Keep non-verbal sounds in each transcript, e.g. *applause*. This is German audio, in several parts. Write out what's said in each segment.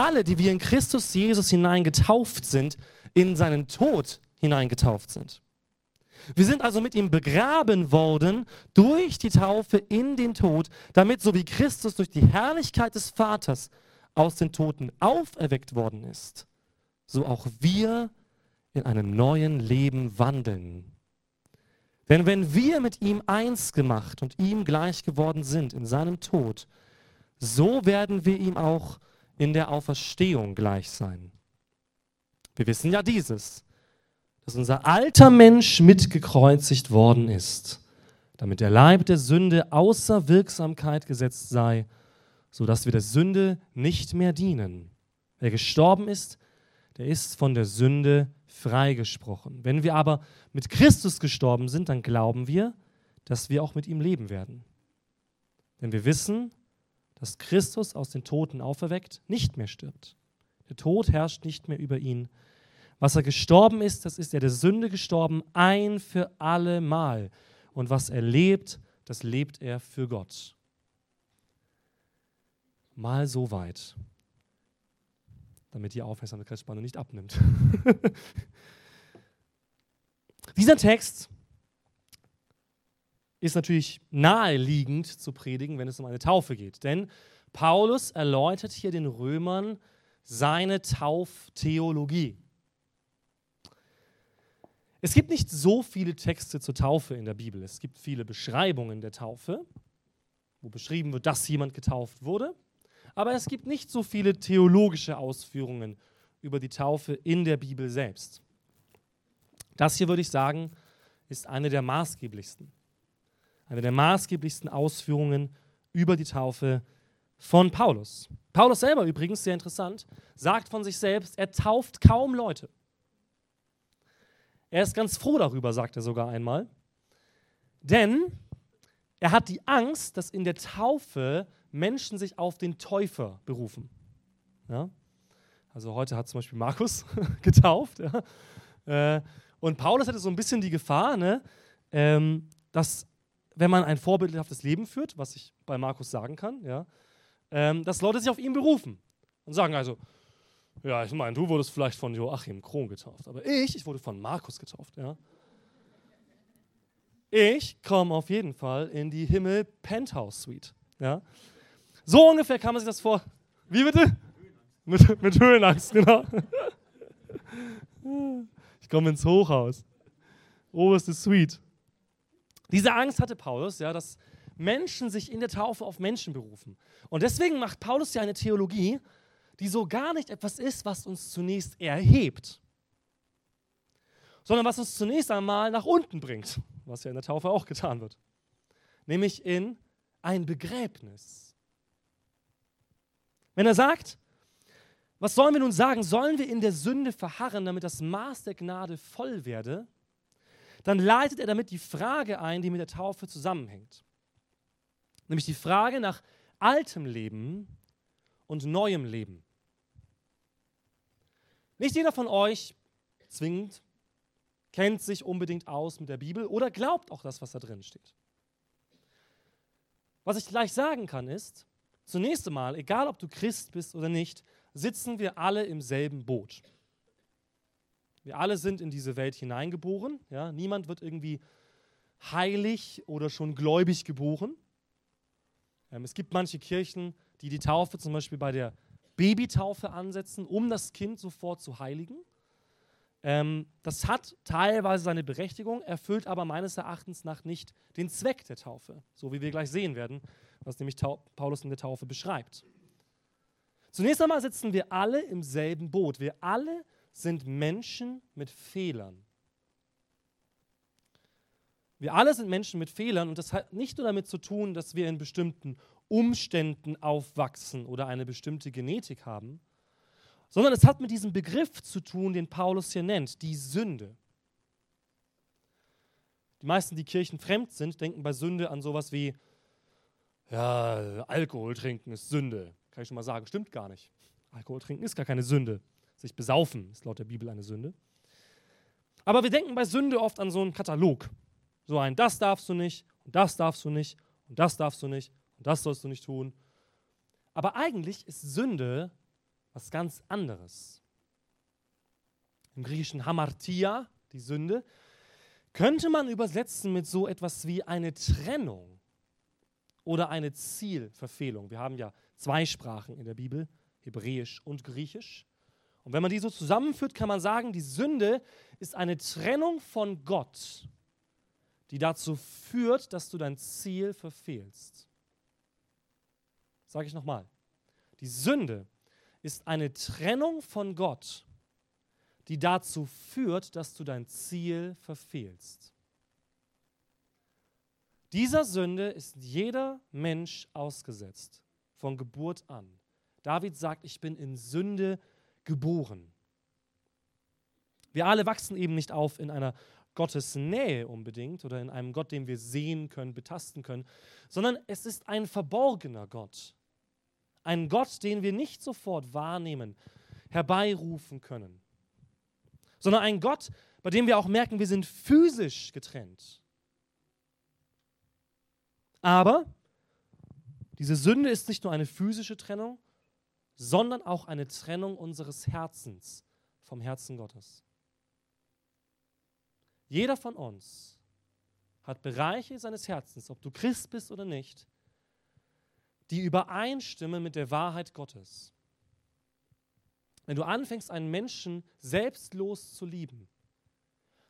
alle, die wir in Christus Jesus hineingetauft sind, in seinen Tod hineingetauft sind. Wir sind also mit ihm begraben worden durch die Taufe in den Tod, damit so wie Christus durch die Herrlichkeit des Vaters aus den Toten auferweckt worden ist, so auch wir in einem neuen Leben wandeln. Denn wenn wir mit ihm eins gemacht und ihm gleich geworden sind in seinem Tod, so werden wir ihm auch in der Auferstehung gleich sein. Wir wissen ja dieses, dass unser alter Mensch mitgekreuzigt worden ist, damit der Leib der Sünde außer Wirksamkeit gesetzt sei, sodass wir der Sünde nicht mehr dienen. Wer gestorben ist, der ist von der Sünde freigesprochen. Wenn wir aber mit Christus gestorben sind, dann glauben wir, dass wir auch mit ihm leben werden. Denn wir wissen, dass Christus aus den Toten auferweckt nicht mehr stirbt. Der Tod herrscht nicht mehr über ihn. Was er gestorben ist, das ist er der Sünde gestorben, ein für alle Mal. Und was er lebt, das lebt er für Gott. Mal so weit, damit die Aufmerksamkeitsspanne nicht abnimmt. *laughs* Dieser Text ist natürlich naheliegend zu predigen, wenn es um eine Taufe geht. Denn Paulus erläutert hier den Römern seine Tauftheologie. Es gibt nicht so viele Texte zur Taufe in der Bibel. Es gibt viele Beschreibungen der Taufe, wo beschrieben wird, dass jemand getauft wurde. Aber es gibt nicht so viele theologische Ausführungen über die Taufe in der Bibel selbst. Das hier würde ich sagen, ist eine der maßgeblichsten. Eine der maßgeblichsten Ausführungen über die Taufe von Paulus. Paulus selber übrigens, sehr interessant, sagt von sich selbst, er tauft kaum Leute. Er ist ganz froh darüber, sagt er sogar einmal. Denn er hat die Angst, dass in der Taufe Menschen sich auf den Täufer berufen. Ja? Also heute hat zum Beispiel Markus *laughs* getauft. Ja? Äh, und Paulus hatte so ein bisschen die Gefahr, ne, ähm, dass wenn man ein vorbildhaftes Leben führt, was ich bei Markus sagen kann, ja, ähm, dass Leute sich auf ihn berufen und sagen also, ja, ich meine, du wurdest vielleicht von Joachim Kron getauft, aber ich, ich wurde von Markus getauft, ja. Ich komme auf jeden Fall in die Himmel Penthouse Suite, ja. So ungefähr kann man sich das vor. Wie bitte? Mit, mit Höhenangst, genau. Ich komme ins Hochhaus. Oberste Suite. Diese Angst hatte Paulus, ja, dass Menschen sich in der Taufe auf Menschen berufen. Und deswegen macht Paulus ja eine Theologie, die so gar nicht etwas ist, was uns zunächst erhebt, sondern was uns zunächst einmal nach unten bringt, was ja in der Taufe auch getan wird, nämlich in ein Begräbnis. Wenn er sagt, was sollen wir nun sagen? Sollen wir in der Sünde verharren, damit das Maß der Gnade voll werde? Dann leitet er damit die Frage ein, die mit der Taufe zusammenhängt. Nämlich die Frage nach altem Leben und neuem Leben. Nicht jeder von euch zwingend kennt sich unbedingt aus mit der Bibel oder glaubt auch das, was da drin steht. Was ich gleich sagen kann ist, zunächst einmal, egal ob du Christ bist oder nicht, sitzen wir alle im selben Boot. Wir alle sind in diese Welt hineingeboren. Ja? Niemand wird irgendwie heilig oder schon gläubig geboren. Ähm, es gibt manche Kirchen, die die Taufe zum Beispiel bei der Babytaufe ansetzen, um das Kind sofort zu heiligen. Ähm, das hat teilweise seine Berechtigung, erfüllt aber meines Erachtens nach nicht den Zweck der Taufe, so wie wir gleich sehen werden, was nämlich Tau Paulus in der Taufe beschreibt. Zunächst einmal sitzen wir alle im selben Boot. Wir alle sind Menschen mit Fehlern. Wir alle sind Menschen mit Fehlern und das hat nicht nur damit zu tun, dass wir in bestimmten Umständen aufwachsen oder eine bestimmte Genetik haben, sondern es hat mit diesem Begriff zu tun, den Paulus hier nennt, die Sünde. Die meisten, die kirchenfremd sind, denken bei Sünde an sowas wie, ja, Alkohol trinken ist Sünde. Kann ich schon mal sagen, stimmt gar nicht. Alkohol trinken ist gar keine Sünde. Sich besaufen ist laut der Bibel eine Sünde. Aber wir denken bei Sünde oft an so einen Katalog. So ein, das darfst du nicht, und das darfst du nicht, und das darfst du nicht, und das sollst du nicht tun. Aber eigentlich ist Sünde was ganz anderes. Im griechischen Hamartia, die Sünde, könnte man übersetzen mit so etwas wie eine Trennung oder eine Zielverfehlung. Wir haben ja zwei Sprachen in der Bibel, Hebräisch und Griechisch. Und wenn man die so zusammenführt, kann man sagen, die Sünde ist eine Trennung von Gott, die dazu führt, dass du dein Ziel verfehlst. Sage ich nochmal. Die Sünde ist eine Trennung von Gott, die dazu führt, dass du dein Ziel verfehlst. Dieser Sünde ist jeder Mensch ausgesetzt, von Geburt an. David sagt, ich bin in Sünde geboren. Wir alle wachsen eben nicht auf in einer Gottesnähe unbedingt oder in einem Gott, den wir sehen können, betasten können, sondern es ist ein verborgener Gott. Ein Gott, den wir nicht sofort wahrnehmen, herbeirufen können, sondern ein Gott, bei dem wir auch merken, wir sind physisch getrennt. Aber diese Sünde ist nicht nur eine physische Trennung, sondern auch eine Trennung unseres Herzens vom Herzen Gottes. Jeder von uns hat Bereiche seines Herzens, ob du Christ bist oder nicht, die übereinstimmen mit der Wahrheit Gottes. Wenn du anfängst, einen Menschen selbstlos zu lieben,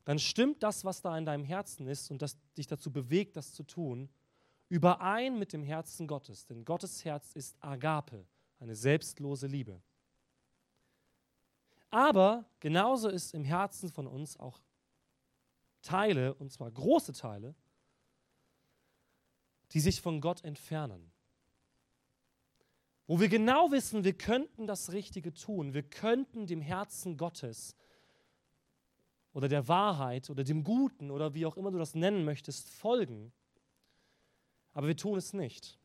dann stimmt das, was da in deinem Herzen ist und das dich dazu bewegt, das zu tun, überein mit dem Herzen Gottes. Denn Gottes Herz ist Agape, eine selbstlose Liebe. Aber genauso ist im Herzen von uns auch Teile, und zwar große Teile, die sich von Gott entfernen. Wo wir genau wissen, wir könnten das Richtige tun, wir könnten dem Herzen Gottes oder der Wahrheit oder dem Guten oder wie auch immer du das nennen möchtest, folgen. Aber wir tun es nicht.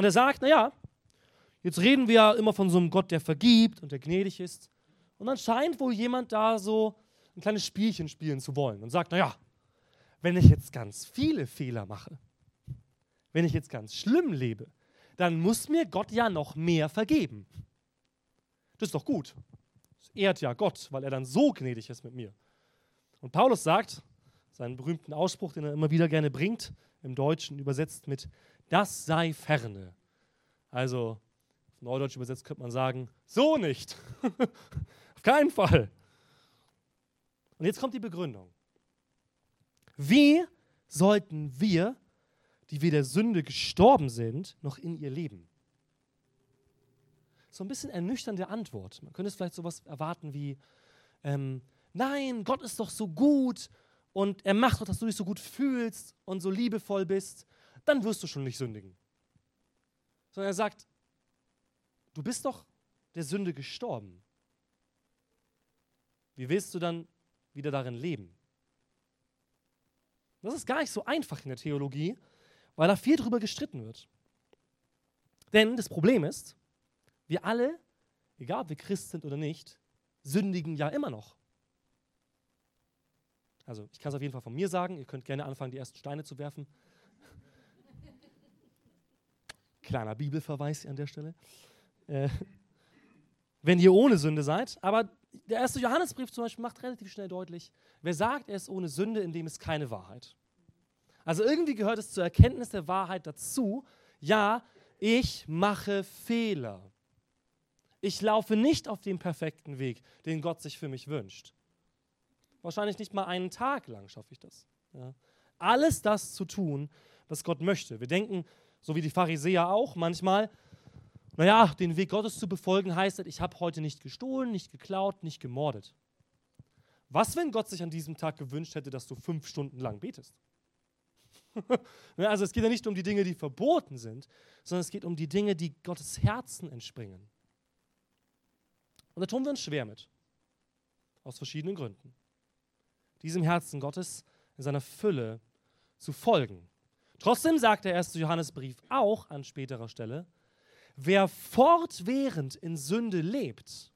Und er sagt, naja, jetzt reden wir ja immer von so einem Gott, der vergibt und der gnädig ist. Und dann scheint wohl jemand da so ein kleines Spielchen spielen zu wollen und sagt, naja, wenn ich jetzt ganz viele Fehler mache, wenn ich jetzt ganz schlimm lebe, dann muss mir Gott ja noch mehr vergeben. Das ist doch gut. Das ehrt ja Gott, weil er dann so gnädig ist mit mir. Und Paulus sagt, seinen berühmten Ausspruch, den er immer wieder gerne bringt, im Deutschen übersetzt mit, das sei ferne. Also, auf Neudeutsch übersetzt könnte man sagen, so nicht. *laughs* auf keinen Fall. Und jetzt kommt die Begründung. Wie sollten wir, die wir der Sünde gestorben sind, noch in ihr leben? So ein bisschen ernüchternde Antwort. Man könnte es vielleicht sowas erwarten wie, ähm, nein, Gott ist doch so gut und er macht doch, dass du dich so gut fühlst und so liebevoll bist, dann wirst du schon nicht sündigen. Sondern er sagt, du bist doch der Sünde gestorben. Wie willst du dann wieder darin leben? Das ist gar nicht so einfach in der Theologie, weil da viel drüber gestritten wird. Denn das Problem ist, wir alle, egal ob wir Christ sind oder nicht, sündigen ja immer noch. Also ich kann es auf jeden Fall von mir sagen, ihr könnt gerne anfangen, die ersten Steine zu werfen. Kleiner Bibelverweis an der Stelle. Äh, wenn ihr ohne Sünde seid, aber der erste Johannesbrief zum Beispiel macht relativ schnell deutlich, wer sagt, er ist ohne Sünde, in dem ist keine Wahrheit. Also irgendwie gehört es zur Erkenntnis der Wahrheit dazu, ja, ich mache Fehler. Ich laufe nicht auf dem perfekten Weg, den Gott sich für mich wünscht. Wahrscheinlich nicht mal einen Tag lang schaffe ich das. Ja. Alles das zu tun, was Gott möchte. Wir denken, so wie die Pharisäer auch, manchmal, naja, den Weg Gottes zu befolgen heißt, ich habe heute nicht gestohlen, nicht geklaut, nicht gemordet. Was, wenn Gott sich an diesem Tag gewünscht hätte, dass du fünf Stunden lang betest? *laughs* also es geht ja nicht um die Dinge, die verboten sind, sondern es geht um die Dinge, die Gottes Herzen entspringen. Und da tun wir uns schwer mit. Aus verschiedenen Gründen diesem Herzen Gottes in seiner Fülle zu folgen. Trotzdem sagt der erste Johannesbrief auch an späterer Stelle, wer fortwährend in Sünde lebt,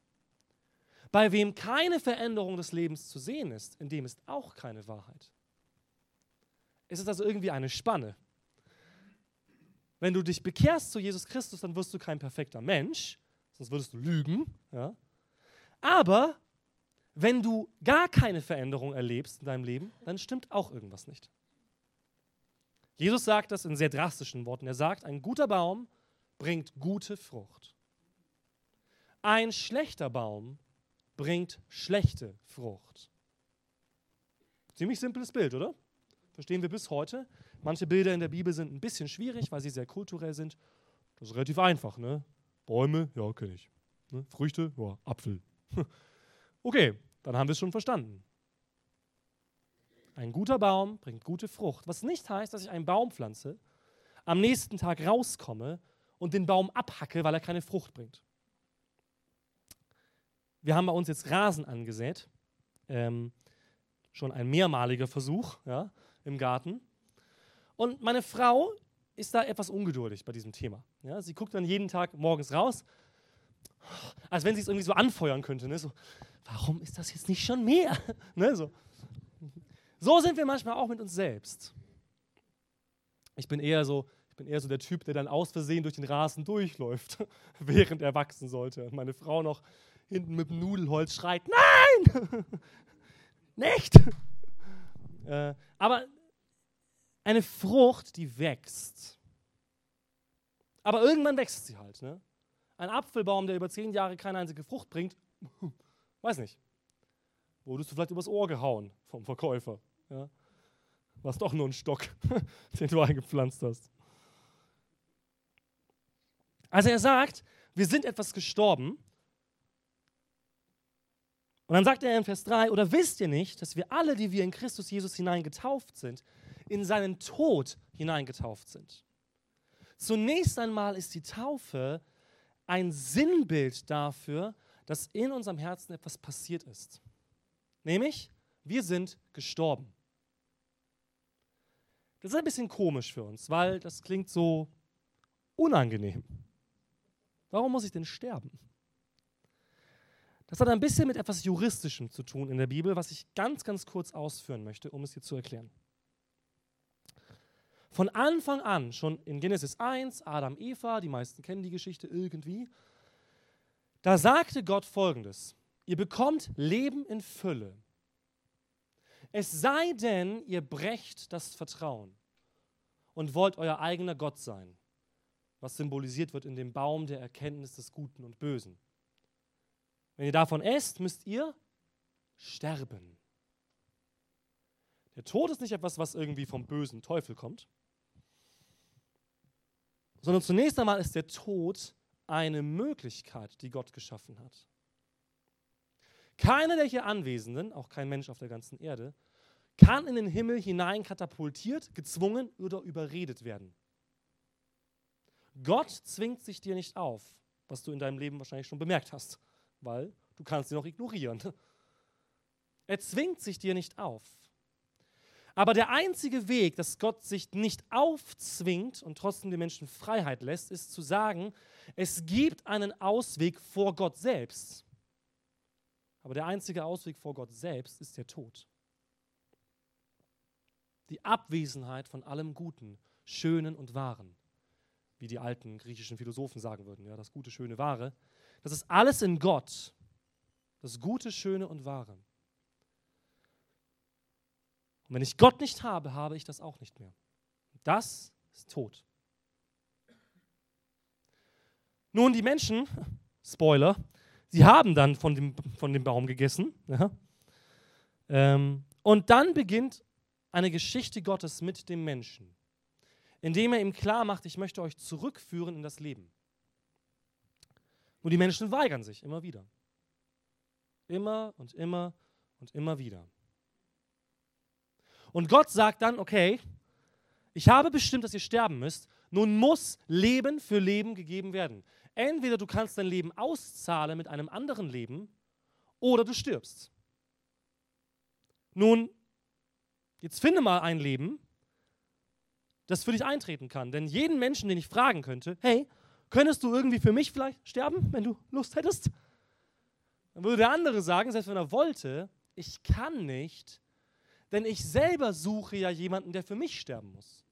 bei wem keine Veränderung des Lebens zu sehen ist, in dem ist auch keine Wahrheit. Es ist also irgendwie eine Spanne. wenn du dich bekehrst zu Jesus Christus, dann wirst du kein perfekter Mensch, sonst würdest du lügen. Ja? Aber wenn du gar keine Veränderung erlebst in deinem Leben, dann stimmt auch irgendwas nicht. Jesus sagt das in sehr drastischen Worten. Er sagt, ein guter Baum bringt gute Frucht. Ein schlechter Baum bringt schlechte Frucht. Ziemlich simples Bild, oder? Verstehen wir bis heute. Manche Bilder in der Bibel sind ein bisschen schwierig, weil sie sehr kulturell sind. Das ist relativ einfach, ne? Bäume, ja, kenne ich. Ne? Früchte, ja, Apfel. *laughs* okay, dann haben wir es schon verstanden. Ein guter Baum bringt gute Frucht. Was nicht heißt, dass ich einen Baum pflanze, am nächsten Tag rauskomme und den Baum abhacke, weil er keine Frucht bringt. Wir haben bei uns jetzt Rasen angesät. Ähm, schon ein mehrmaliger Versuch ja, im Garten. Und meine Frau ist da etwas ungeduldig bei diesem Thema. Ja, sie guckt dann jeden Tag morgens raus, als wenn sie es irgendwie so anfeuern könnte. Ne? So, warum ist das jetzt nicht schon mehr? *laughs* ne? so. So sind wir manchmal auch mit uns selbst. Ich bin eher so, ich bin eher so der Typ, der dann aus Versehen durch den Rasen durchläuft, *laughs* während er wachsen sollte. Und meine Frau noch hinten mit dem Nudelholz schreit, nein, *laughs* nicht. *laughs* Äh, aber eine Frucht, die wächst. Aber irgendwann wächst sie halt. Ne? Ein Apfelbaum, der über zehn Jahre keine einzige Frucht bringt, weiß nicht. Wurdest du vielleicht übers Ohr gehauen vom Verkäufer? Ja? War es doch nur ein Stock, *laughs* den du eingepflanzt hast. Also er sagt, wir sind etwas gestorben. Und dann sagt er in Vers 3, oder wisst ihr nicht, dass wir alle, die wir in Christus Jesus hinein getauft sind, in seinen Tod hineingetauft sind. Zunächst einmal ist die Taufe ein Sinnbild dafür, dass in unserem Herzen etwas passiert ist. Nämlich, wir sind gestorben. Das ist ein bisschen komisch für uns, weil das klingt so unangenehm. Warum muss ich denn sterben? Das hat ein bisschen mit etwas Juristischem zu tun in der Bibel, was ich ganz, ganz kurz ausführen möchte, um es hier zu erklären. Von Anfang an, schon in Genesis 1, Adam, Eva, die meisten kennen die Geschichte irgendwie, da sagte Gott folgendes: Ihr bekommt Leben in Fülle. Es sei denn, ihr brecht das Vertrauen und wollt euer eigener Gott sein, was symbolisiert wird in dem Baum der Erkenntnis des Guten und Bösen. Wenn ihr davon esst, müsst ihr sterben. Der Tod ist nicht etwas, was irgendwie vom bösen Teufel kommt, sondern zunächst einmal ist der Tod eine Möglichkeit, die Gott geschaffen hat. Keiner der hier Anwesenden, auch kein Mensch auf der ganzen Erde, kann in den Himmel hinein katapultiert, gezwungen oder überredet werden. Gott zwingt sich dir nicht auf, was du in deinem Leben wahrscheinlich schon bemerkt hast, weil du kannst ihn auch ignorieren. Er zwingt sich dir nicht auf. Aber der einzige Weg, dass Gott sich nicht aufzwingt und trotzdem den Menschen Freiheit lässt, ist zu sagen, es gibt einen Ausweg vor Gott selbst. Aber der einzige Ausweg vor Gott selbst ist der Tod. Die Abwesenheit von allem Guten, Schönen und Wahren, wie die alten griechischen Philosophen sagen würden, ja, das Gute, Schöne, Wahre. Das ist alles in Gott, das Gute, Schöne und Wahre. Und wenn ich Gott nicht habe, habe ich das auch nicht mehr. Das ist Tod. Nun, die Menschen, *laughs* Spoiler, sie haben dann von dem, von dem Baum gegessen. Ja? Ähm, und dann beginnt eine Geschichte Gottes mit dem Menschen, indem er ihm klar macht, ich möchte euch zurückführen in das Leben. Nur die Menschen weigern sich immer wieder. Immer und immer und immer wieder. Und Gott sagt dann, okay, ich habe bestimmt, dass ihr sterben müsst. Nun muss Leben für Leben gegeben werden. Entweder du kannst dein Leben auszahlen mit einem anderen Leben oder du stirbst. Nun, jetzt finde mal ein Leben, das für dich eintreten kann. Denn jeden Menschen, den ich fragen könnte, hey, könntest du irgendwie für mich vielleicht sterben, wenn du Lust hättest? Dann würde der andere sagen, selbst wenn er wollte, ich kann nicht, denn ich selber suche ja jemanden, der für mich sterben muss.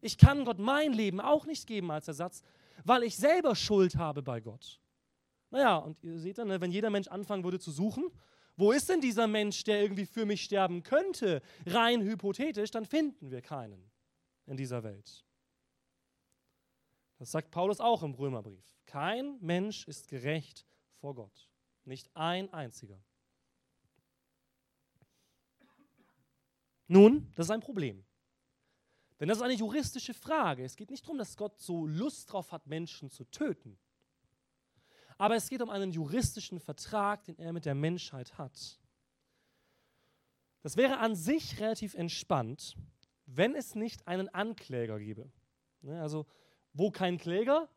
Ich kann Gott mein Leben auch nicht geben als Ersatz, weil ich selber Schuld habe bei Gott. Naja, und ihr seht dann, ne, wenn jeder Mensch anfangen würde zu suchen, wo ist denn dieser Mensch, der irgendwie für mich sterben könnte, rein hypothetisch, dann finden wir keinen in dieser Welt. Das sagt Paulus auch im Römerbrief. Kein Mensch ist gerecht vor Gott. Nicht ein einziger. Nun, das ist ein Problem. Denn das ist eine juristische Frage. Es geht nicht darum, dass Gott so Lust drauf hat, Menschen zu töten. Aber es geht um einen juristischen Vertrag, den er mit der Menschheit hat. Das wäre an sich relativ entspannt, wenn es nicht einen Ankläger gäbe. Ne, also, wo kein Kläger,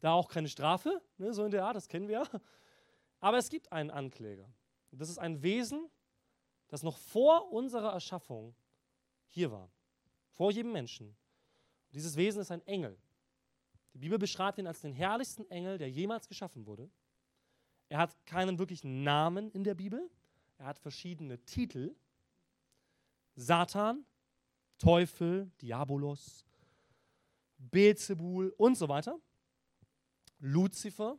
da auch keine Strafe, ne, so in der Art, das kennen wir ja. Aber es gibt einen Ankläger. Das ist ein Wesen, das noch vor unserer Erschaffung hier war. Vor jedem Menschen. Dieses Wesen ist ein Engel. Die Bibel beschreibt ihn als den herrlichsten Engel, der jemals geschaffen wurde. Er hat keinen wirklichen Namen in der Bibel. Er hat verschiedene Titel. Satan, Teufel, Diabolos, Beelzebul und so weiter. Luzifer.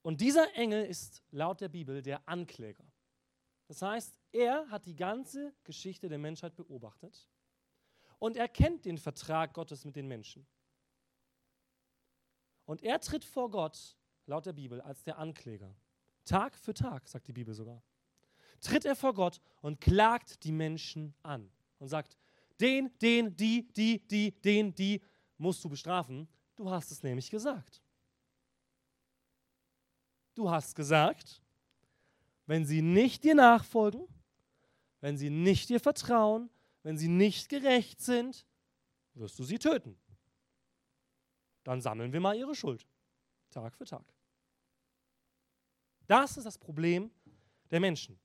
Und dieser Engel ist laut der Bibel der Ankläger. Das heißt, er hat die ganze Geschichte der Menschheit beobachtet und er kennt den Vertrag Gottes mit den Menschen. Und er tritt vor Gott, laut der Bibel, als der Ankläger. Tag für Tag, sagt die Bibel sogar. Tritt er vor Gott und klagt die Menschen an und sagt, den, den, die, die, die, den, die musst du bestrafen. Du hast es nämlich gesagt. Du hast gesagt, wenn sie nicht dir nachfolgen, wenn sie nicht dir vertrauen, wenn sie nicht gerecht sind, wirst du sie töten dann sammeln wir mal ihre Schuld. Tag für Tag. Das ist das Problem der Menschen.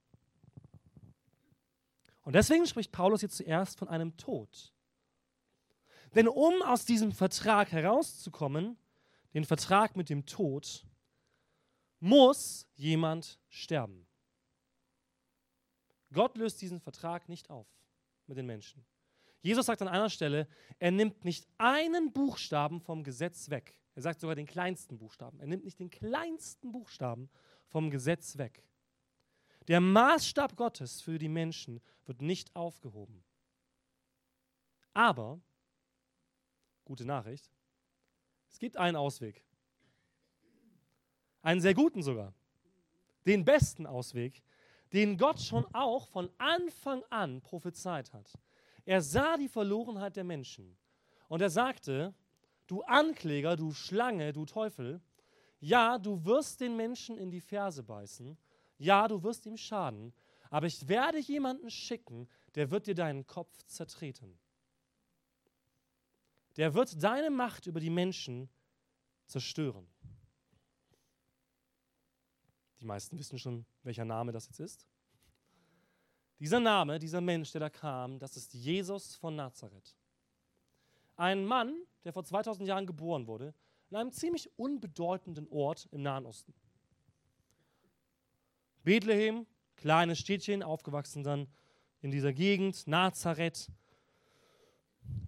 Und deswegen spricht Paulus jetzt zuerst von einem Tod. Denn um aus diesem Vertrag herauszukommen, den Vertrag mit dem Tod, muss jemand sterben. Gott löst diesen Vertrag nicht auf mit den Menschen. Jesus sagt an einer Stelle, er nimmt nicht einen Buchstaben vom Gesetz weg. Er sagt sogar den kleinsten Buchstaben. Er nimmt nicht den kleinsten Buchstaben vom Gesetz weg. Der Maßstab Gottes für die Menschen wird nicht aufgehoben. Aber, gute Nachricht, es gibt einen Ausweg. Einen sehr guten sogar. Den besten Ausweg, den Gott schon auch von Anfang an prophezeit hat. Er sah die Verlorenheit der Menschen und er sagte, du Ankläger, du Schlange, du Teufel, ja, du wirst den Menschen in die Ferse beißen, ja, du wirst ihm schaden, aber ich werde jemanden schicken, der wird dir deinen Kopf zertreten. Der wird deine Macht über die Menschen zerstören. Die meisten wissen schon, welcher Name das jetzt ist. Dieser Name, dieser Mensch, der da kam, das ist Jesus von Nazareth. Ein Mann, der vor 2000 Jahren geboren wurde, in einem ziemlich unbedeutenden Ort im Nahen Osten. Bethlehem, kleines Städtchen, aufgewachsen dann in dieser Gegend, Nazareth.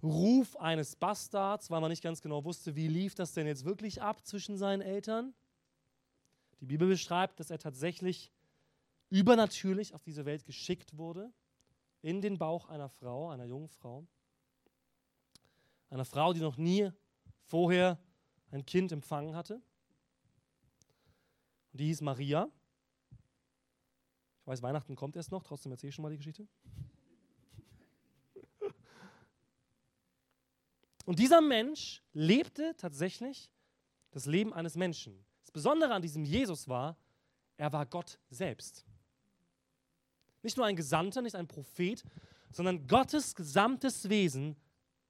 Ruf eines Bastards, weil man nicht ganz genau wusste, wie lief das denn jetzt wirklich ab zwischen seinen Eltern. Die Bibel beschreibt, dass er tatsächlich übernatürlich auf diese Welt geschickt wurde, in den Bauch einer Frau, einer jungen Frau. Einer Frau, die noch nie vorher ein Kind empfangen hatte. Und die hieß Maria. Ich weiß, Weihnachten kommt erst noch, trotzdem erzähle ich schon mal die Geschichte. Und dieser Mensch lebte tatsächlich das Leben eines Menschen. Das Besondere an diesem Jesus war, er war Gott selbst. Nicht nur ein Gesandter, nicht ein Prophet, sondern Gottes gesamtes Wesen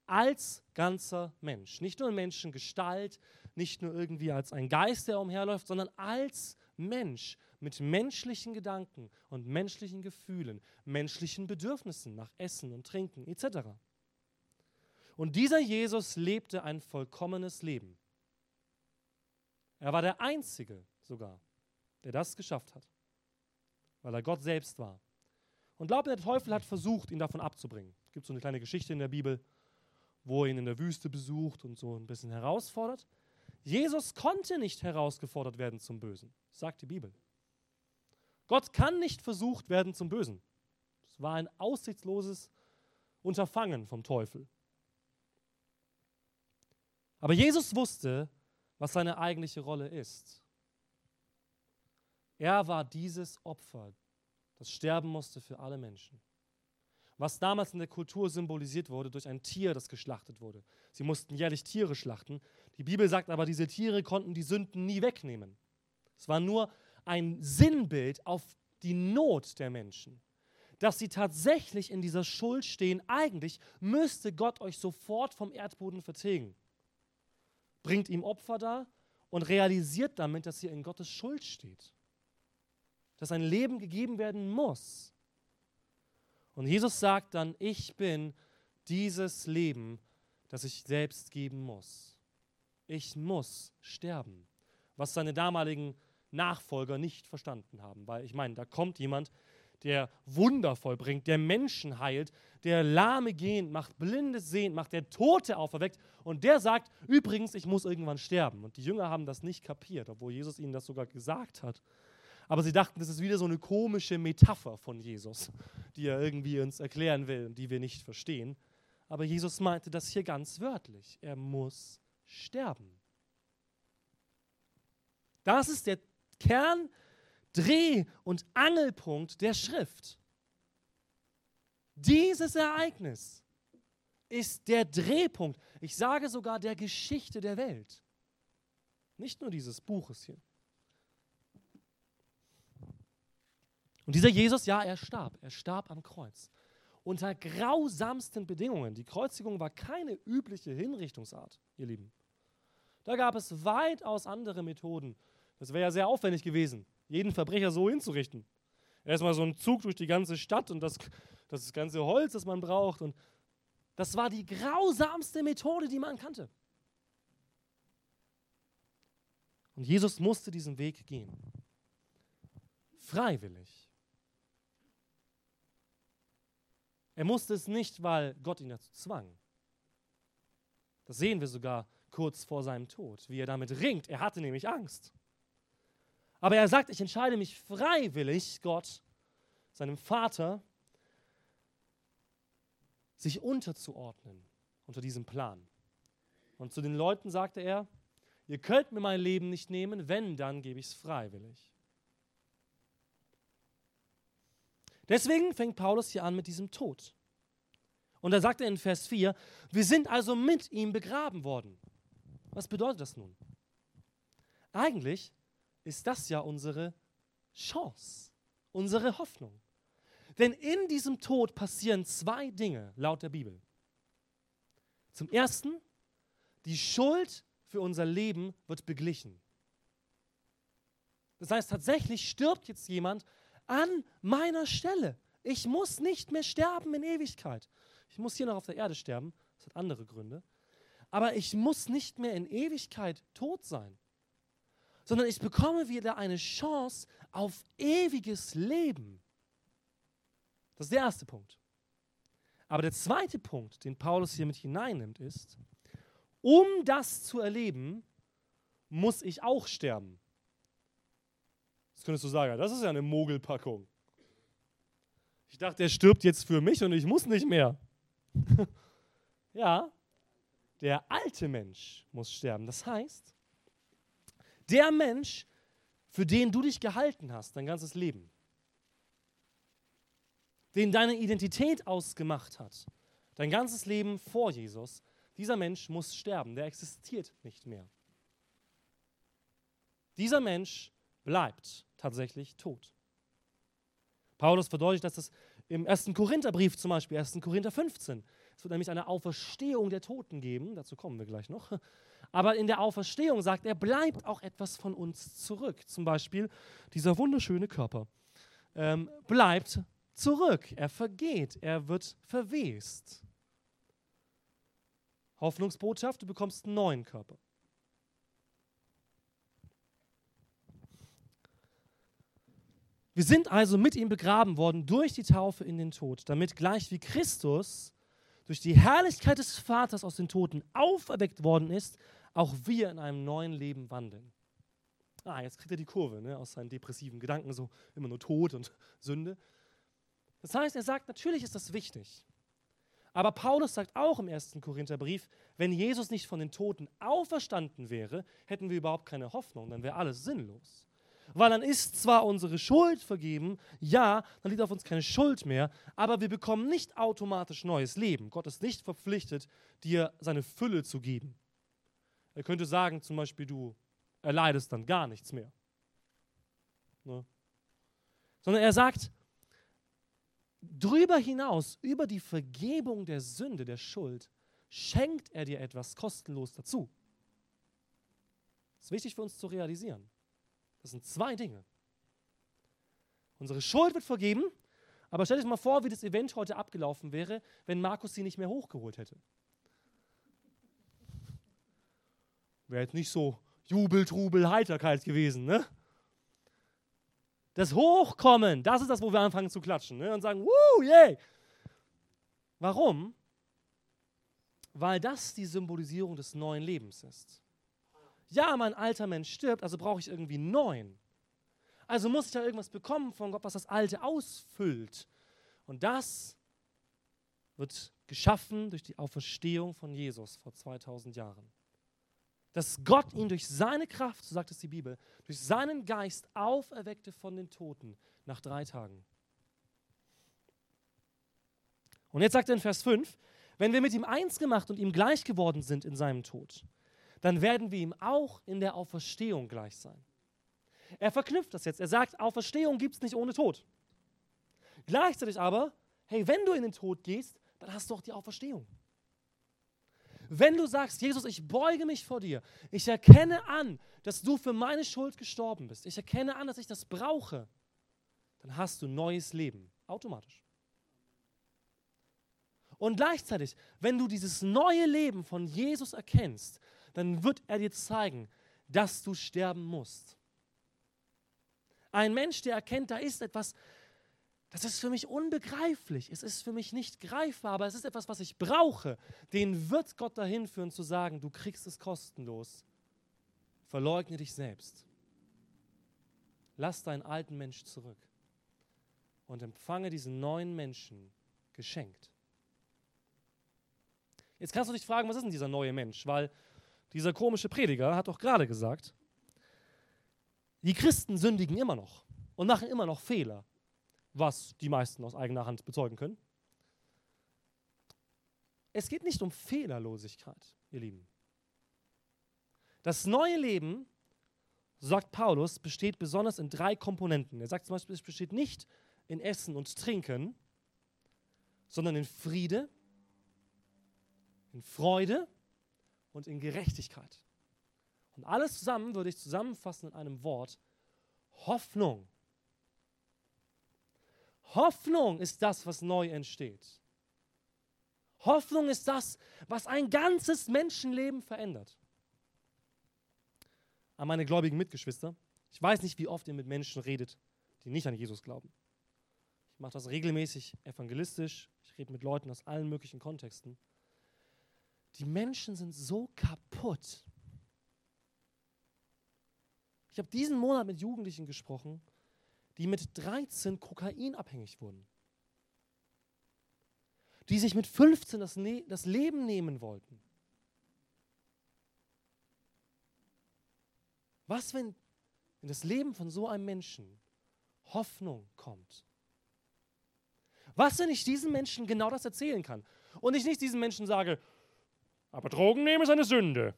als ganzer Mensch. Nicht nur in Menschengestalt, nicht nur irgendwie als ein Geist, der umherläuft, sondern als Mensch mit menschlichen Gedanken und menschlichen Gefühlen, menschlichen Bedürfnissen nach Essen und Trinken etc. Und dieser Jesus lebte ein vollkommenes Leben. Er war der Einzige sogar, der das geschafft hat, weil er Gott selbst war. Und glaubt, der Teufel hat versucht, ihn davon abzubringen. Es gibt so eine kleine Geschichte in der Bibel, wo er ihn in der Wüste besucht und so ein bisschen herausfordert. Jesus konnte nicht herausgefordert werden zum Bösen, sagt die Bibel. Gott kann nicht versucht werden zum Bösen. Es war ein aussichtsloses Unterfangen vom Teufel. Aber Jesus wusste, was seine eigentliche Rolle ist. Er war dieses Opfer, das sterben musste für alle Menschen. Was damals in der Kultur symbolisiert wurde durch ein Tier, das geschlachtet wurde. Sie mussten jährlich Tiere schlachten. Die Bibel sagt aber, diese Tiere konnten die Sünden nie wegnehmen. Es war nur ein Sinnbild auf die Not der Menschen. Dass sie tatsächlich in dieser Schuld stehen. Eigentlich müsste Gott euch sofort vom Erdboden vertilgen. Bringt ihm Opfer dar und realisiert damit, dass ihr in Gottes Schuld steht dass ein Leben gegeben werden muss. Und Jesus sagt dann, ich bin dieses Leben, das ich selbst geben muss. Ich muss sterben, was seine damaligen Nachfolger nicht verstanden haben, weil ich meine, da kommt jemand, der Wunder vollbringt, der Menschen heilt, der Lahme gehend macht, Blinde sehend macht, der Tote auferweckt und der sagt, übrigens, ich muss irgendwann sterben. Und die Jünger haben das nicht kapiert, obwohl Jesus ihnen das sogar gesagt hat. Aber sie dachten, das ist wieder so eine komische Metapher von Jesus, die er irgendwie uns erklären will und die wir nicht verstehen. Aber Jesus meinte das hier ganz wörtlich. Er muss sterben. Das ist der Kern, Dreh- und Angelpunkt der Schrift. Dieses Ereignis ist der Drehpunkt, ich sage sogar der Geschichte der Welt. Nicht nur dieses Buches hier. Und dieser Jesus, ja, er starb. Er starb am Kreuz. Unter grausamsten Bedingungen. Die Kreuzigung war keine übliche Hinrichtungsart, ihr Lieben. Da gab es weitaus andere Methoden. Das wäre ja sehr aufwendig gewesen, jeden Verbrecher so hinzurichten. Erstmal so ein Zug durch die ganze Stadt und das, das ganze Holz, das man braucht. Und das war die grausamste Methode, die man kannte. Und Jesus musste diesen Weg gehen. Freiwillig. Er musste es nicht, weil Gott ihn dazu zwang. Das sehen wir sogar kurz vor seinem Tod, wie er damit ringt. Er hatte nämlich Angst. Aber er sagt, ich entscheide mich freiwillig, Gott, seinem Vater, sich unterzuordnen unter diesem Plan. Und zu den Leuten sagte er, ihr könnt mir mein Leben nicht nehmen, wenn, dann gebe ich es freiwillig. Deswegen fängt Paulus hier an mit diesem Tod. Und da sagt er in Vers 4, wir sind also mit ihm begraben worden. Was bedeutet das nun? Eigentlich ist das ja unsere Chance, unsere Hoffnung. Denn in diesem Tod passieren zwei Dinge laut der Bibel. Zum Ersten, die Schuld für unser Leben wird beglichen. Das heißt, tatsächlich stirbt jetzt jemand an meiner Stelle. Ich muss nicht mehr sterben in Ewigkeit. Ich muss hier noch auf der Erde sterben. Das hat andere Gründe. Aber ich muss nicht mehr in Ewigkeit tot sein, sondern ich bekomme wieder eine Chance auf ewiges Leben. Das ist der erste Punkt. Aber der zweite Punkt, den Paulus hier mit hineinnimmt, ist, um das zu erleben, muss ich auch sterben. Das könntest du sagen, das ist ja eine Mogelpackung. Ich dachte, er stirbt jetzt für mich und ich muss nicht mehr. *laughs* ja, der alte Mensch muss sterben. Das heißt, der Mensch, für den du dich gehalten hast, dein ganzes Leben, den deine Identität ausgemacht hat, dein ganzes Leben vor Jesus, dieser Mensch muss sterben, der existiert nicht mehr. Dieser Mensch bleibt tatsächlich tot. Paulus verdeutlicht, dass das im 1. Korintherbrief zum Beispiel, 1. Korinther 15, es wird nämlich eine Auferstehung der Toten geben, dazu kommen wir gleich noch. Aber in der Auferstehung sagt er, bleibt auch etwas von uns zurück. Zum Beispiel dieser wunderschöne Körper ähm, bleibt zurück, er vergeht, er wird verwest. Hoffnungsbotschaft, du bekommst einen neuen Körper. Wir sind also mit ihm begraben worden durch die Taufe in den Tod, damit gleich wie Christus durch die Herrlichkeit des Vaters aus den Toten auferweckt worden ist, auch wir in einem neuen Leben wandeln. Ah, jetzt kriegt er die Kurve ne, aus seinen depressiven Gedanken, so immer nur Tod und *laughs* Sünde. Das heißt, er sagt, natürlich ist das wichtig. Aber Paulus sagt auch im ersten Korintherbrief, wenn Jesus nicht von den Toten auferstanden wäre, hätten wir überhaupt keine Hoffnung, dann wäre alles sinnlos. Weil dann ist zwar unsere Schuld vergeben, ja, dann liegt auf uns keine Schuld mehr, aber wir bekommen nicht automatisch neues Leben. Gott ist nicht verpflichtet, dir seine Fülle zu geben. Er könnte sagen, zum Beispiel, du erleidest dann gar nichts mehr. Ne? Sondern er sagt, drüber hinaus, über die Vergebung der Sünde, der Schuld, schenkt er dir etwas kostenlos dazu. Das ist wichtig für uns zu realisieren. Das sind zwei Dinge. Unsere Schuld wird vergeben, aber stell dir mal vor, wie das Event heute abgelaufen wäre, wenn Markus sie nicht mehr hochgeholt hätte. Wäre jetzt nicht so Jubel, Trubel, Heiterkeit gewesen, ne? Das Hochkommen, das ist das, wo wir anfangen zu klatschen ne? und sagen, wuh, yay. Warum? Weil das die Symbolisierung des neuen Lebens ist. Ja, mein alter Mensch stirbt, also brauche ich irgendwie neuen. Also muss ich da irgendwas bekommen von Gott, was das Alte ausfüllt. Und das wird geschaffen durch die Auferstehung von Jesus vor 2000 Jahren dass Gott ihn durch seine Kraft, so sagt es die Bibel, durch seinen Geist auferweckte von den Toten nach drei Tagen. Und jetzt sagt er in Vers 5, wenn wir mit ihm eins gemacht und ihm gleich geworden sind in seinem Tod, dann werden wir ihm auch in der Auferstehung gleich sein. Er verknüpft das jetzt. Er sagt, Auferstehung gibt es nicht ohne Tod. Gleichzeitig aber, hey, wenn du in den Tod gehst, dann hast du auch die Auferstehung. Wenn du sagst, Jesus, ich beuge mich vor dir, ich erkenne an, dass du für meine Schuld gestorben bist, ich erkenne an, dass ich das brauche, dann hast du neues Leben, automatisch. Und gleichzeitig, wenn du dieses neue Leben von Jesus erkennst, dann wird er dir zeigen, dass du sterben musst. Ein Mensch, der erkennt, da ist etwas, das ist für mich unbegreiflich. Es ist für mich nicht greifbar, aber es ist etwas, was ich brauche. Den wird Gott dahin führen zu sagen, du kriegst es kostenlos. Verleugne dich selbst. Lass deinen alten Mensch zurück und empfange diesen neuen Menschen geschenkt. Jetzt kannst du dich fragen, was ist denn dieser neue Mensch? Weil dieser komische Prediger hat doch gerade gesagt, die Christen sündigen immer noch und machen immer noch Fehler was die meisten aus eigener Hand bezeugen können. Es geht nicht um Fehlerlosigkeit, ihr Lieben. Das neue Leben, sagt Paulus, besteht besonders in drei Komponenten. Er sagt zum Beispiel, es besteht nicht in Essen und Trinken, sondern in Friede, in Freude und in Gerechtigkeit. Und alles zusammen würde ich zusammenfassen in einem Wort, Hoffnung. Hoffnung ist das, was neu entsteht. Hoffnung ist das, was ein ganzes Menschenleben verändert. An meine gläubigen Mitgeschwister, ich weiß nicht, wie oft ihr mit Menschen redet, die nicht an Jesus glauben. Ich mache das regelmäßig evangelistisch. Ich rede mit Leuten aus allen möglichen Kontexten. Die Menschen sind so kaputt. Ich habe diesen Monat mit Jugendlichen gesprochen, die mit 13 kokainabhängig wurden. Die sich mit 15 das, ne das Leben nehmen wollten. Was, wenn in das Leben von so einem Menschen Hoffnung kommt? Was, wenn ich diesen Menschen genau das erzählen kann und ich nicht diesen Menschen sage, aber Drogen nehmen ist eine Sünde.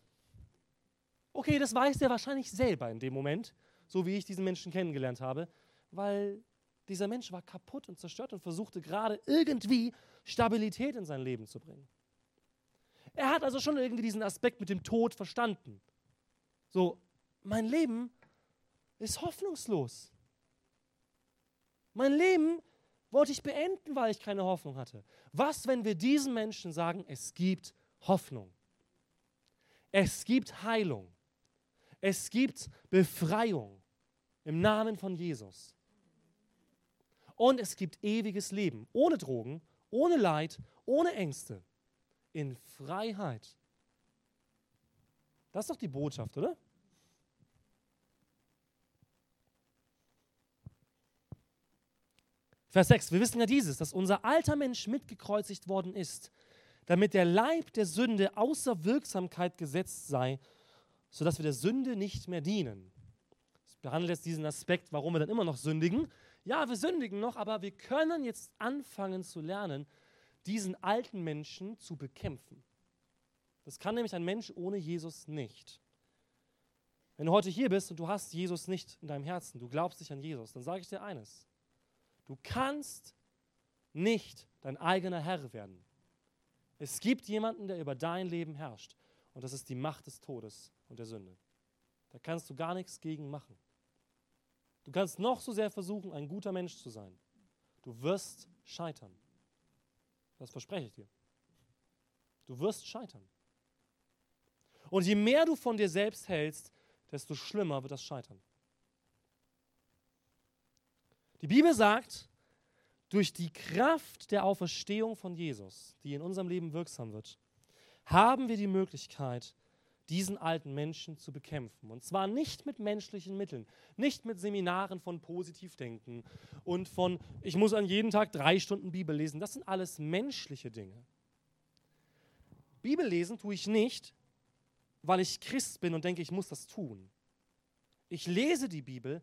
Okay, das weiß der wahrscheinlich selber in dem Moment, so wie ich diesen Menschen kennengelernt habe weil dieser Mensch war kaputt und zerstört und versuchte gerade irgendwie Stabilität in sein Leben zu bringen. Er hat also schon irgendwie diesen Aspekt mit dem Tod verstanden. So, mein Leben ist hoffnungslos. Mein Leben wollte ich beenden, weil ich keine Hoffnung hatte. Was, wenn wir diesen Menschen sagen, es gibt Hoffnung? Es gibt Heilung. Es gibt Befreiung im Namen von Jesus und es gibt ewiges Leben, ohne Drogen, ohne Leid, ohne Ängste. in Freiheit. Das ist doch die Botschaft, oder? Vers 6, wir wissen ja dieses, dass unser alter Mensch mitgekreuzigt worden ist, damit der Leib der Sünde außer Wirksamkeit gesetzt sei, sodass wir der Sünde nicht mehr dienen. Es behandelt jetzt diesen Aspekt, warum wir dann immer noch sündigen. Ja, wir sündigen noch, aber wir können jetzt anfangen zu lernen, diesen alten Menschen zu bekämpfen. Das kann nämlich ein Mensch ohne Jesus nicht. Wenn du heute hier bist und du hast Jesus nicht in deinem Herzen, du glaubst nicht an Jesus, dann sage ich dir eines. Du kannst nicht dein eigener Herr werden. Es gibt jemanden, der über dein Leben herrscht. Und das ist die Macht des Todes und der Sünde. Da kannst du gar nichts gegen machen. Du kannst noch so sehr versuchen, ein guter Mensch zu sein. Du wirst scheitern. Das verspreche ich dir. Du wirst scheitern. Und je mehr du von dir selbst hältst, desto schlimmer wird das Scheitern. Die Bibel sagt, durch die Kraft der Auferstehung von Jesus, die in unserem Leben wirksam wird, haben wir die Möglichkeit, diesen alten Menschen zu bekämpfen. Und zwar nicht mit menschlichen Mitteln, nicht mit Seminaren von Positivdenken und von, ich muss an jedem Tag drei Stunden Bibel lesen. Das sind alles menschliche Dinge. Bibel lesen tue ich nicht, weil ich Christ bin und denke, ich muss das tun. Ich lese die Bibel,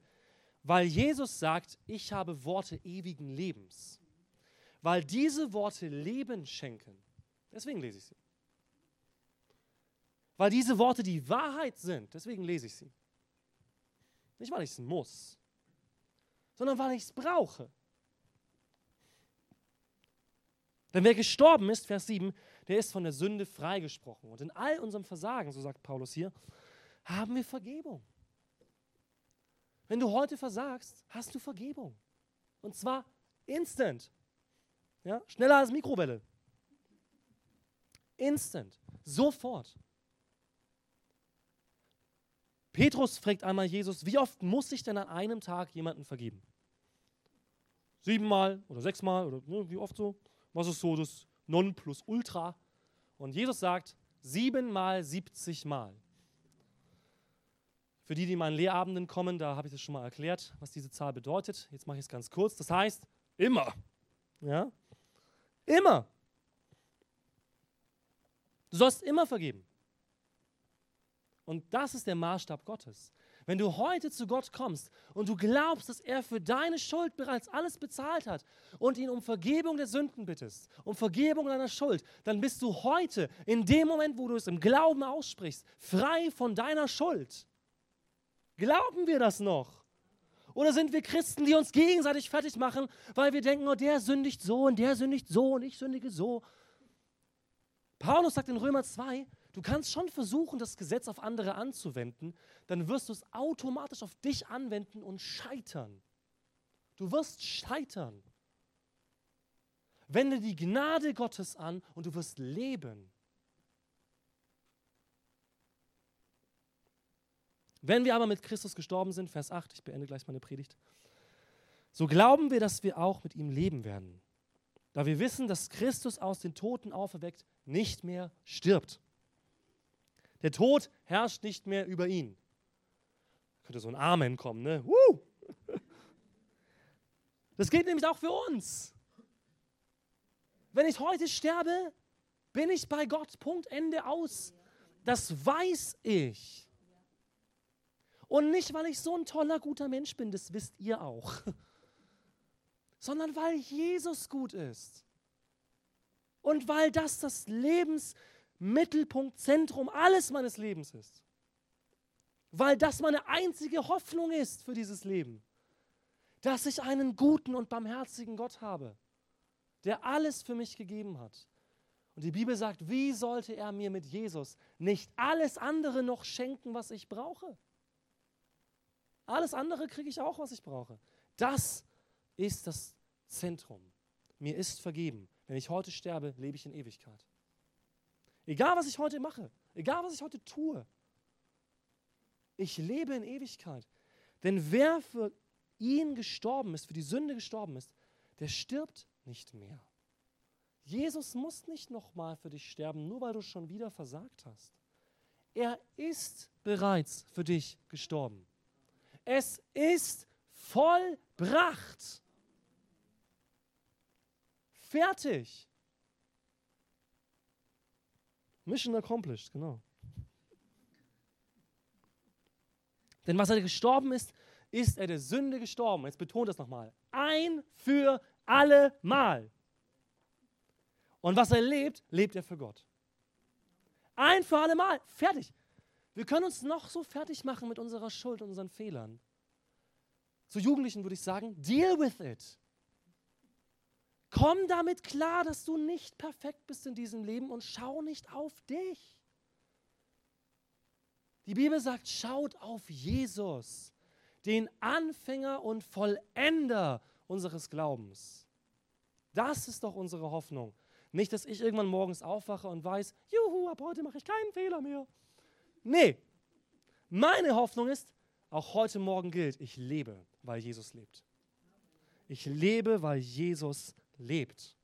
weil Jesus sagt, ich habe Worte ewigen Lebens. Weil diese Worte Leben schenken. Deswegen lese ich sie. Weil diese Worte die Wahrheit sind. Deswegen lese ich sie. Nicht, weil ich es muss, sondern weil ich es brauche. Denn wer gestorben ist, Vers 7, der ist von der Sünde freigesprochen. Und in all unserem Versagen, so sagt Paulus hier, haben wir Vergebung. Wenn du heute versagst, hast du Vergebung. Und zwar instant. Ja? Schneller als Mikrowelle. Instant. Sofort. Petrus fragt einmal Jesus, wie oft muss ich denn an einem Tag jemanden vergeben? Siebenmal oder sechsmal oder ne, wie oft so? Was ist so das Nonplusultra? Und Jesus sagt, siebenmal, siebzig Mal. Für die, die in meinen Lehrabenden kommen, da habe ich das schon mal erklärt, was diese Zahl bedeutet. Jetzt mache ich es ganz kurz. Das heißt, immer. Ja? Immer. Du sollst immer vergeben. Und das ist der Maßstab Gottes. Wenn du heute zu Gott kommst und du glaubst, dass er für deine Schuld bereits alles bezahlt hat und ihn um Vergebung der Sünden bittest, um Vergebung deiner Schuld, dann bist du heute, in dem Moment, wo du es im Glauben aussprichst, frei von deiner Schuld. Glauben wir das noch? Oder sind wir Christen, die uns gegenseitig fertig machen, weil wir denken, oh, der sündigt so und der sündigt so und ich sündige so? Paulus sagt in Römer 2, du kannst schon versuchen, das Gesetz auf andere anzuwenden, dann wirst du es automatisch auf dich anwenden und scheitern. Du wirst scheitern. Wende die Gnade Gottes an und du wirst leben. Wenn wir aber mit Christus gestorben sind, Vers 8, ich beende gleich meine Predigt, so glauben wir, dass wir auch mit ihm leben werden. Da wir wissen, dass Christus aus den Toten auferweckt nicht mehr stirbt. Der Tod herrscht nicht mehr über ihn. Da könnte so ein Amen kommen, ne? Woo! Das gilt nämlich auch für uns. Wenn ich heute sterbe, bin ich bei Gott. Punkt, Ende aus. Das weiß ich. Und nicht, weil ich so ein toller, guter Mensch bin, das wisst ihr auch, *laughs* sondern weil Jesus gut ist. Und weil das das Lebensmittelpunkt, Zentrum alles meines Lebens ist. Weil das meine einzige Hoffnung ist für dieses Leben. Dass ich einen guten und barmherzigen Gott habe, der alles für mich gegeben hat. Und die Bibel sagt, wie sollte er mir mit Jesus nicht alles andere noch schenken, was ich brauche? Alles andere kriege ich auch, was ich brauche. Das ist das Zentrum. Mir ist vergeben. Wenn ich heute sterbe, lebe ich in Ewigkeit. Egal, was ich heute mache, egal, was ich heute tue, ich lebe in Ewigkeit. Denn wer für ihn gestorben ist, für die Sünde gestorben ist, der stirbt nicht mehr. Jesus muss nicht nochmal für dich sterben, nur weil du schon wieder versagt hast. Er ist bereits für dich gestorben. Es ist vollbracht. Fertig. Mission accomplished, genau. Denn was er gestorben ist, ist er der Sünde gestorben. Jetzt betont das nochmal. Ein für alle Mal. Und was er lebt, lebt er für Gott. Ein für alle Mal. Fertig. Wir können uns noch so fertig machen mit unserer Schuld und unseren Fehlern. Zu Jugendlichen würde ich sagen, deal with it. Komm damit klar, dass du nicht perfekt bist in diesem Leben und schau nicht auf dich. Die Bibel sagt, schaut auf Jesus, den Anfänger und Vollender unseres Glaubens. Das ist doch unsere Hoffnung. Nicht, dass ich irgendwann morgens aufwache und weiß, juhu, ab heute mache ich keinen Fehler mehr. Nee, meine Hoffnung ist, auch heute Morgen gilt, ich lebe, weil Jesus lebt. Ich lebe, weil Jesus lebt.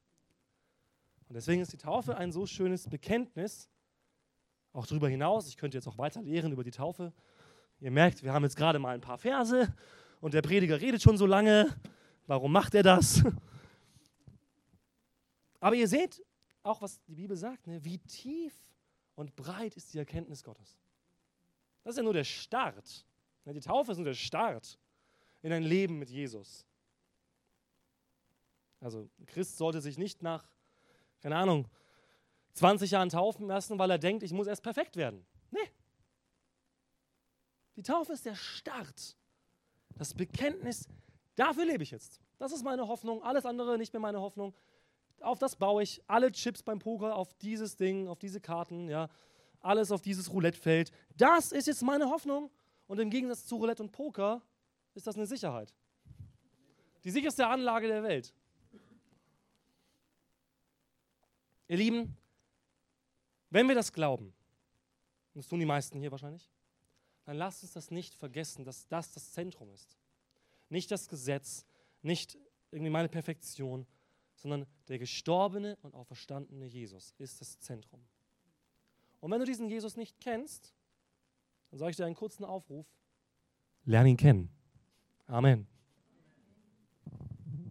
Und deswegen ist die Taufe ein so schönes Bekenntnis, auch darüber hinaus. Ich könnte jetzt auch weiter lehren über die Taufe. Ihr merkt, wir haben jetzt gerade mal ein paar Verse und der Prediger redet schon so lange. Warum macht er das? Aber ihr seht auch, was die Bibel sagt, ne? wie tief und breit ist die Erkenntnis Gottes. Das ist ja nur der Start. Die Taufe ist nur der Start in ein Leben mit Jesus. Also Christ sollte sich nicht nach, keine Ahnung, 20 Jahren taufen lassen, weil er denkt, ich muss erst perfekt werden. Nee. Die Taufe ist der Start. Das Bekenntnis, dafür lebe ich jetzt. Das ist meine Hoffnung. Alles andere nicht mehr meine Hoffnung. Auf das baue ich alle Chips beim Poker, auf dieses Ding, auf diese Karten, ja. Alles auf dieses Roulettefeld. Das ist jetzt meine Hoffnung. Und im Gegensatz zu Roulette und Poker ist das eine Sicherheit. Die sicherste Anlage der Welt. Ihr Lieben, wenn wir das glauben, und das tun die meisten hier wahrscheinlich, dann lasst uns das nicht vergessen, dass das das Zentrum ist. Nicht das Gesetz, nicht irgendwie meine Perfektion, sondern der gestorbene und auferstandene Jesus ist das Zentrum. Und wenn du diesen Jesus nicht kennst, dann sage ich dir einen kurzen Aufruf. Lern ihn kennen. Amen.